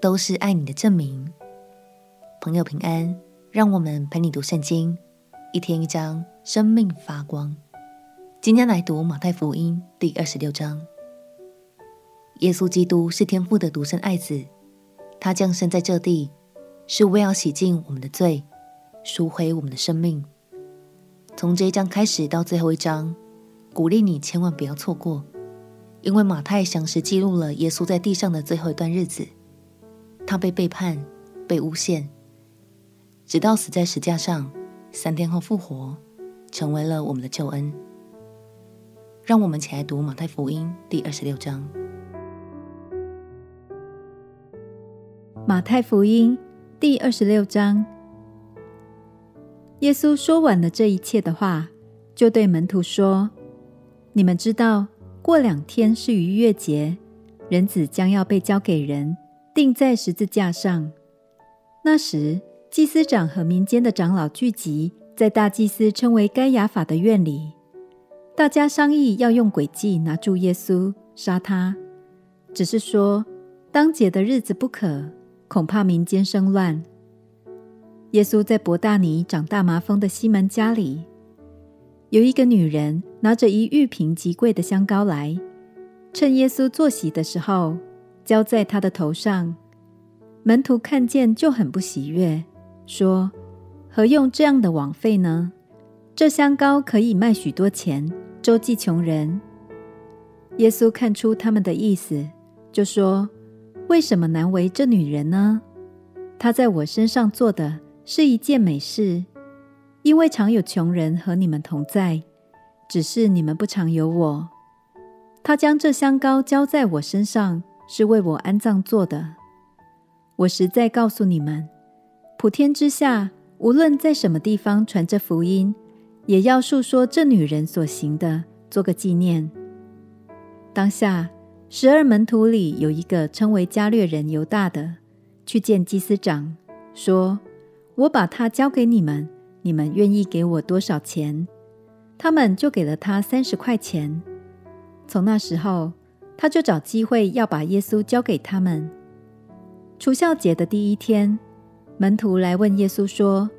都是爱你的证明。朋友平安，让我们陪你读圣经，一天一章，生命发光。今天来读马太福音第二十六章。耶稣基督是天父的独生爱子，他降生在这地，是为要洗净我们的罪，赎回我们的生命。从这一章开始到最后一章，鼓励你千万不要错过。因为马太详实记录了耶稣在地上的最后一段日子，他被背叛、被诬陷，直到死在石架上，三天后复活，成为了我们的救恩。让我们起来读马太福音第二十六章。马太福音第二十六章，耶稣说完了这一切的话，就对门徒说：“你们知道。”过两天是逾越节，人子将要被交给人，钉在十字架上。那时，祭司长和民间的长老聚集在大祭司称为该亚法的院里，大家商议要用诡计拿住耶稣，杀他。只是说当节的日子不可，恐怕民间生乱。耶稣在伯大尼长大麻风的西门家里。有一个女人拿着一玉瓶极贵的香膏来，趁耶稣坐席的时候，浇在他的头上。门徒看见就很不喜悦，说：“何用这样的枉费呢？这香膏可以卖许多钱，周济穷人。”耶稣看出他们的意思，就说：“为什么难为这女人呢？她在我身上做的是一件美事。”因为常有穷人和你们同在，只是你们不常有我。他将这香膏浇在我身上，是为我安葬做的。我实在告诉你们，普天之下，无论在什么地方传这福音，也要述说这女人所行的，做个纪念。当下，十二门徒里有一个称为加略人犹大的，去见祭司长，说：“我把他交给你们。”你们愿意给我多少钱？他们就给了他三十块钱。从那时候，他就找机会要把耶稣交给他们。除酵节的第一天，门徒来问耶稣说：“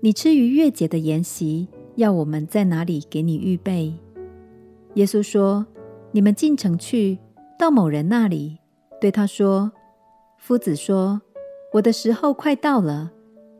你吃逾越节的筵席，要我们在哪里给你预备？”耶稣说：“你们进城去，到某人那里，对他说：‘夫子说，我的时候快到了。’”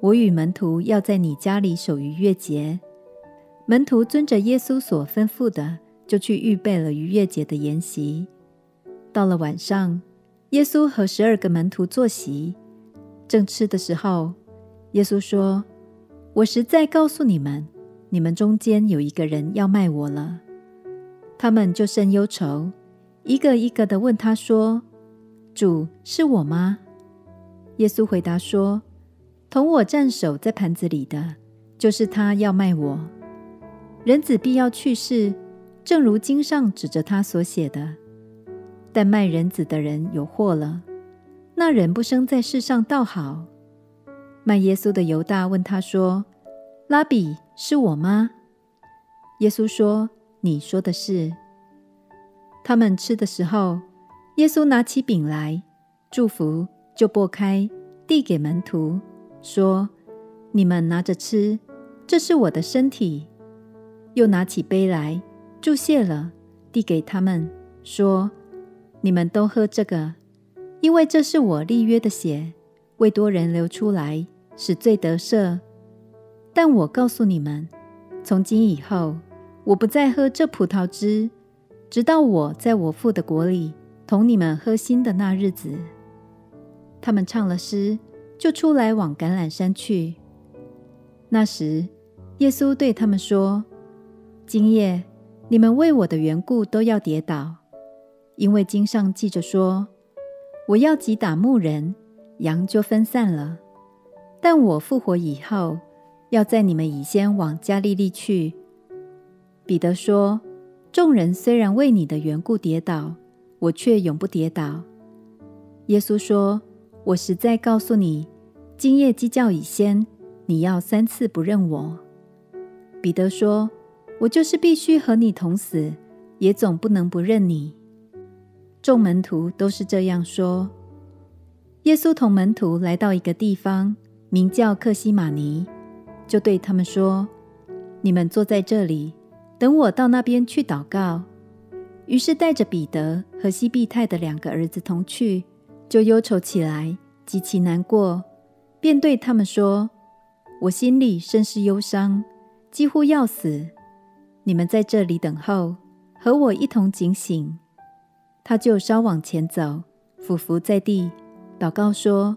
我与门徒要在你家里守逾越节。门徒遵着耶稣所吩咐的，就去预备了逾越节的筵席。到了晚上，耶稣和十二个门徒坐席，正吃的时候，耶稣说：“我实在告诉你们，你们中间有一个人要卖我了。”他们就甚忧愁，一个一个的问他说：“主，是我吗？”耶稣回答说。同我站守在盘子里的，就是他要卖我。人子必要去世，正如经上指着他所写的。但卖人子的人有祸了。那人不生在世上倒好。卖耶稣的犹大问他说：“拉比，是我吗？”耶稣说：“你说的是。”他们吃的时候，耶稣拿起饼来，祝福，就擘开，递给门徒。说：“你们拿着吃，这是我的身体。”又拿起杯来，祝谢了，递给他们，说：“你们都喝这个，因为这是我立约的血，为多人流出来，使罪得赦。但我告诉你们，从今以后，我不再喝这葡萄汁，直到我在我父的国里同你们喝新的那日子。”他们唱了诗。就出来往橄榄山去。那时，耶稣对他们说：“今夜你们为我的缘故都要跌倒，因为经上记着说：‘我要击打牧人，羊就分散了。但我复活以后，要在你们以先往加利利去。”彼得说：“众人虽然为你的缘故跌倒，我却永不跌倒。”耶稣说：“我实在告诉你，今夜鸡叫以先，你要三次不认我。”彼得说：“我就是必须和你同死，也总不能不认你。”众门徒都是这样说。耶稣同门徒来到一个地方，名叫克西马尼，就对他们说：“你们坐在这里，等我到那边去祷告。”于是带着彼得和西庇太的两个儿子同去，就忧愁起来，极其难过，便对他们说：“我心里甚是忧伤，几乎要死。你们在这里等候，和我一同警醒。”他就稍往前走，俯伏在地，祷告说：“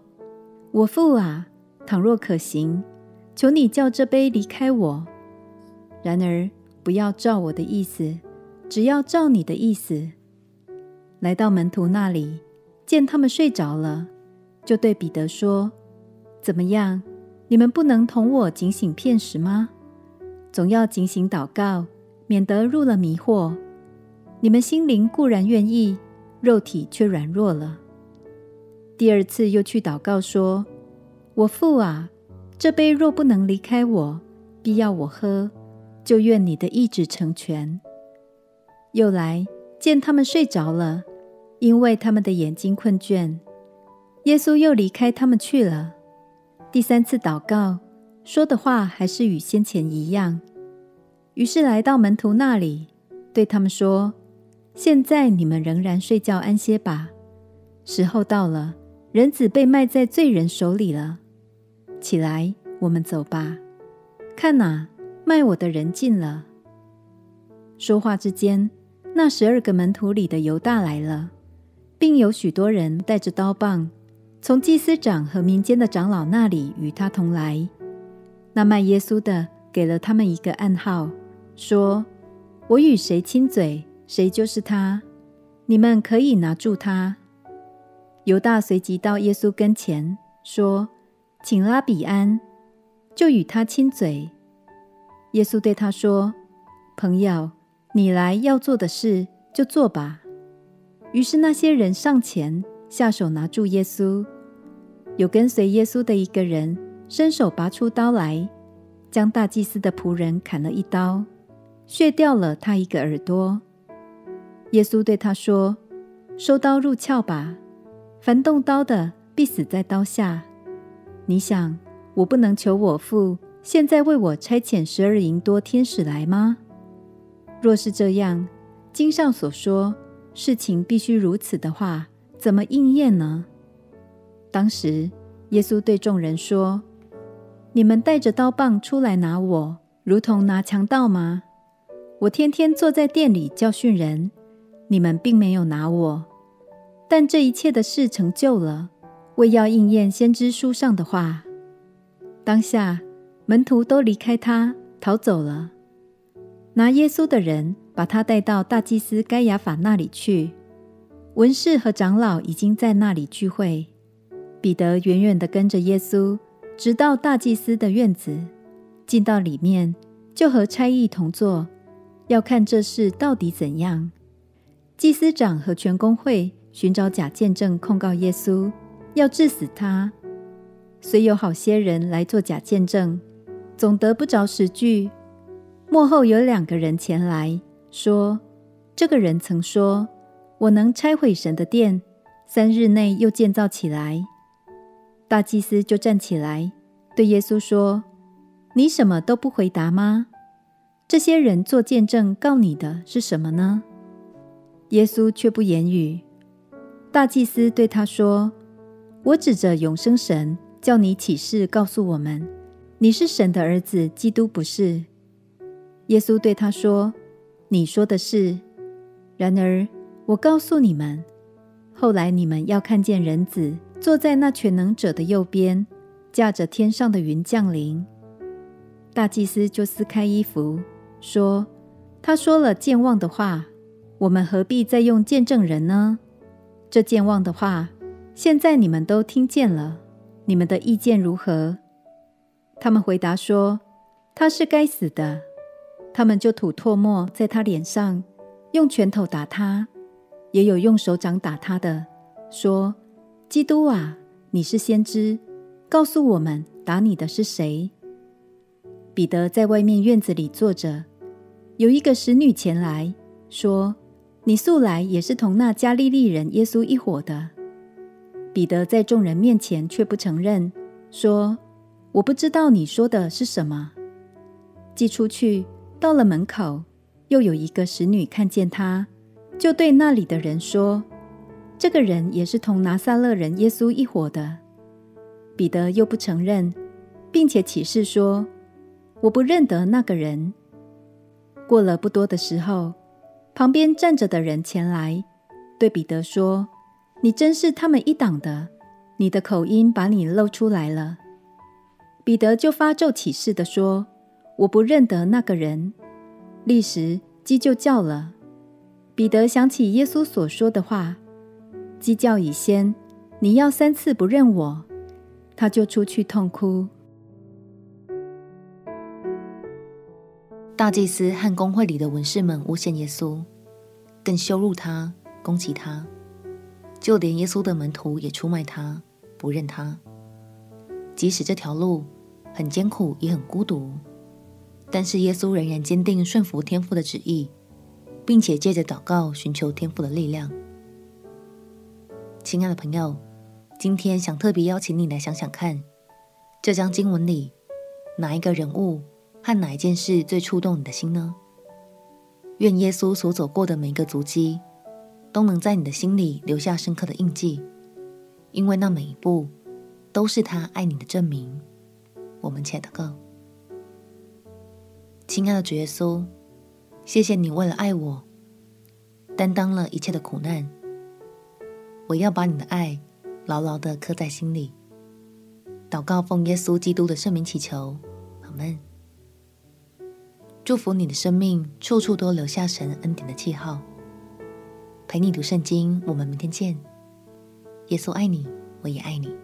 我父啊，倘若可行，求你叫这杯离开我。然而不要照我的意思，只要照你的意思。”来到门徒那里，见他们睡着了，就对彼得说：“怎么样？你们不能同我警醒片时吗？总要警醒祷告，免得入了迷惑。”你们心灵固然愿意，肉体却软弱了。第二次又去祷告说：“我父啊，这杯若不能离开我，必要我喝，就愿你的意志成全。”又来见他们睡着了，因为他们的眼睛困倦。耶稣又离开他们去了。第三次祷告，说的话还是与先前一样。于是来到门徒那里，对他们说。现在你们仍然睡觉安歇吧，时候到了，人子被卖在罪人手里了。起来，我们走吧。看哪，卖我的人进了。说话之间，那十二个门徒里的犹大来了，并有许多人带着刀棒，从祭司长和民间的长老那里与他同来。那卖耶稣的给了他们一个暗号，说：“我与谁亲嘴。”谁就是他，你们可以拿住他。犹大随即到耶稣跟前，说：“请拉比安。”就与他亲嘴。耶稣对他说：“朋友，你来要做的事，就做吧。”于是那些人上前下手拿住耶稣。有跟随耶稣的一个人伸手拔出刀来，将大祭司的仆人砍了一刀，削掉了他一个耳朵。耶稣对他说：“收刀入鞘吧，凡动刀的必死在刀下。你想，我不能求我父现在为我差遣十二营多天使来吗？若是这样，经上所说事情必须如此的话，怎么应验呢？”当时，耶稣对众人说：“你们带着刀棒出来拿我，如同拿强盗吗？我天天坐在店里教训人。”你们并没有拿我，但这一切的事成就了，为要应验先知书上的话。当下门徒都离开他，逃走了。拿耶稣的人把他带到大祭司该亚法那里去，文士和长老已经在那里聚会。彼得远远地跟着耶稣，直到大祭司的院子，进到里面，就和差役同坐，要看这事到底怎样。祭司长和全公会寻找假见证控告耶稣，要治死他。虽有好些人来做假见证，总得不着实据。幕后有两个人前来说：“这个人曾说，我能拆毁神的殿，三日内又建造起来。”大祭司就站起来对耶稣说：“你什么都不回答吗？这些人做见证告你的是什么呢？”耶稣却不言语。大祭司对他说：“我指着永生神，叫你起誓告诉我们，你是神的儿子，基督不是？”耶稣对他说：“你说的是。然而我告诉你们，后来你们要看见人子坐在那全能者的右边，驾着天上的云降临。”大祭司就撕开衣服，说：“他说了健忘的话。”我们何必再用见证人呢？这健忘的话，现在你们都听见了，你们的意见如何？”他们回答说：“他是该死的。”他们就吐唾沫在他脸上，用拳头打他，也有用手掌打他的，说：“基督啊，你是先知，告诉我们打你的是谁？”彼得在外面院子里坐着，有一个使女前来说：“你素来也是同那加利利人耶稣一伙的。”彼得在众人面前却不承认，说：“我不知道你说的是什么。”既出去，到了门口，又有一个使女看见他，就对那里的人说：“这个人也是同拿撒勒人耶稣一伙的。”彼得又不承认，并且起誓说。我不认得那个人。过了不多的时候，旁边站着的人前来，对彼得说：“你真是他们一党的，你的口音把你露出来了。”彼得就发咒起誓的说：“我不认得那个人。”立时鸡就叫了。彼得想起耶稣所说的话：“鸡叫以先，你要三次不认我。”他就出去痛哭。大祭司和公会里的文士们诬陷耶稣，更羞辱他、攻击他，就连耶稣的门徒也出卖他、不认他。即使这条路很艰苦，也很孤独，但是耶稣仍然坚定顺服天父的旨意，并且借着祷告寻求天父的力量。亲爱的朋友，今天想特别邀请你来想想看，这章经文里哪一个人物，和哪一件事最触动你的心呢？愿耶稣所走过的每一个足迹，都能在你的心里留下深刻的印记，因为那每一步都是他爱你的证明。我们且祷告：亲爱的主耶稣，谢谢你为了爱我，担当了一切的苦难。我要把你的爱牢牢地刻在心里。祷告奉耶稣基督的圣名祈求，阿门。祝福你的生命，处处都留下神恩典的记号。陪你读圣经，我们明天见。耶稣爱你，我也爱你。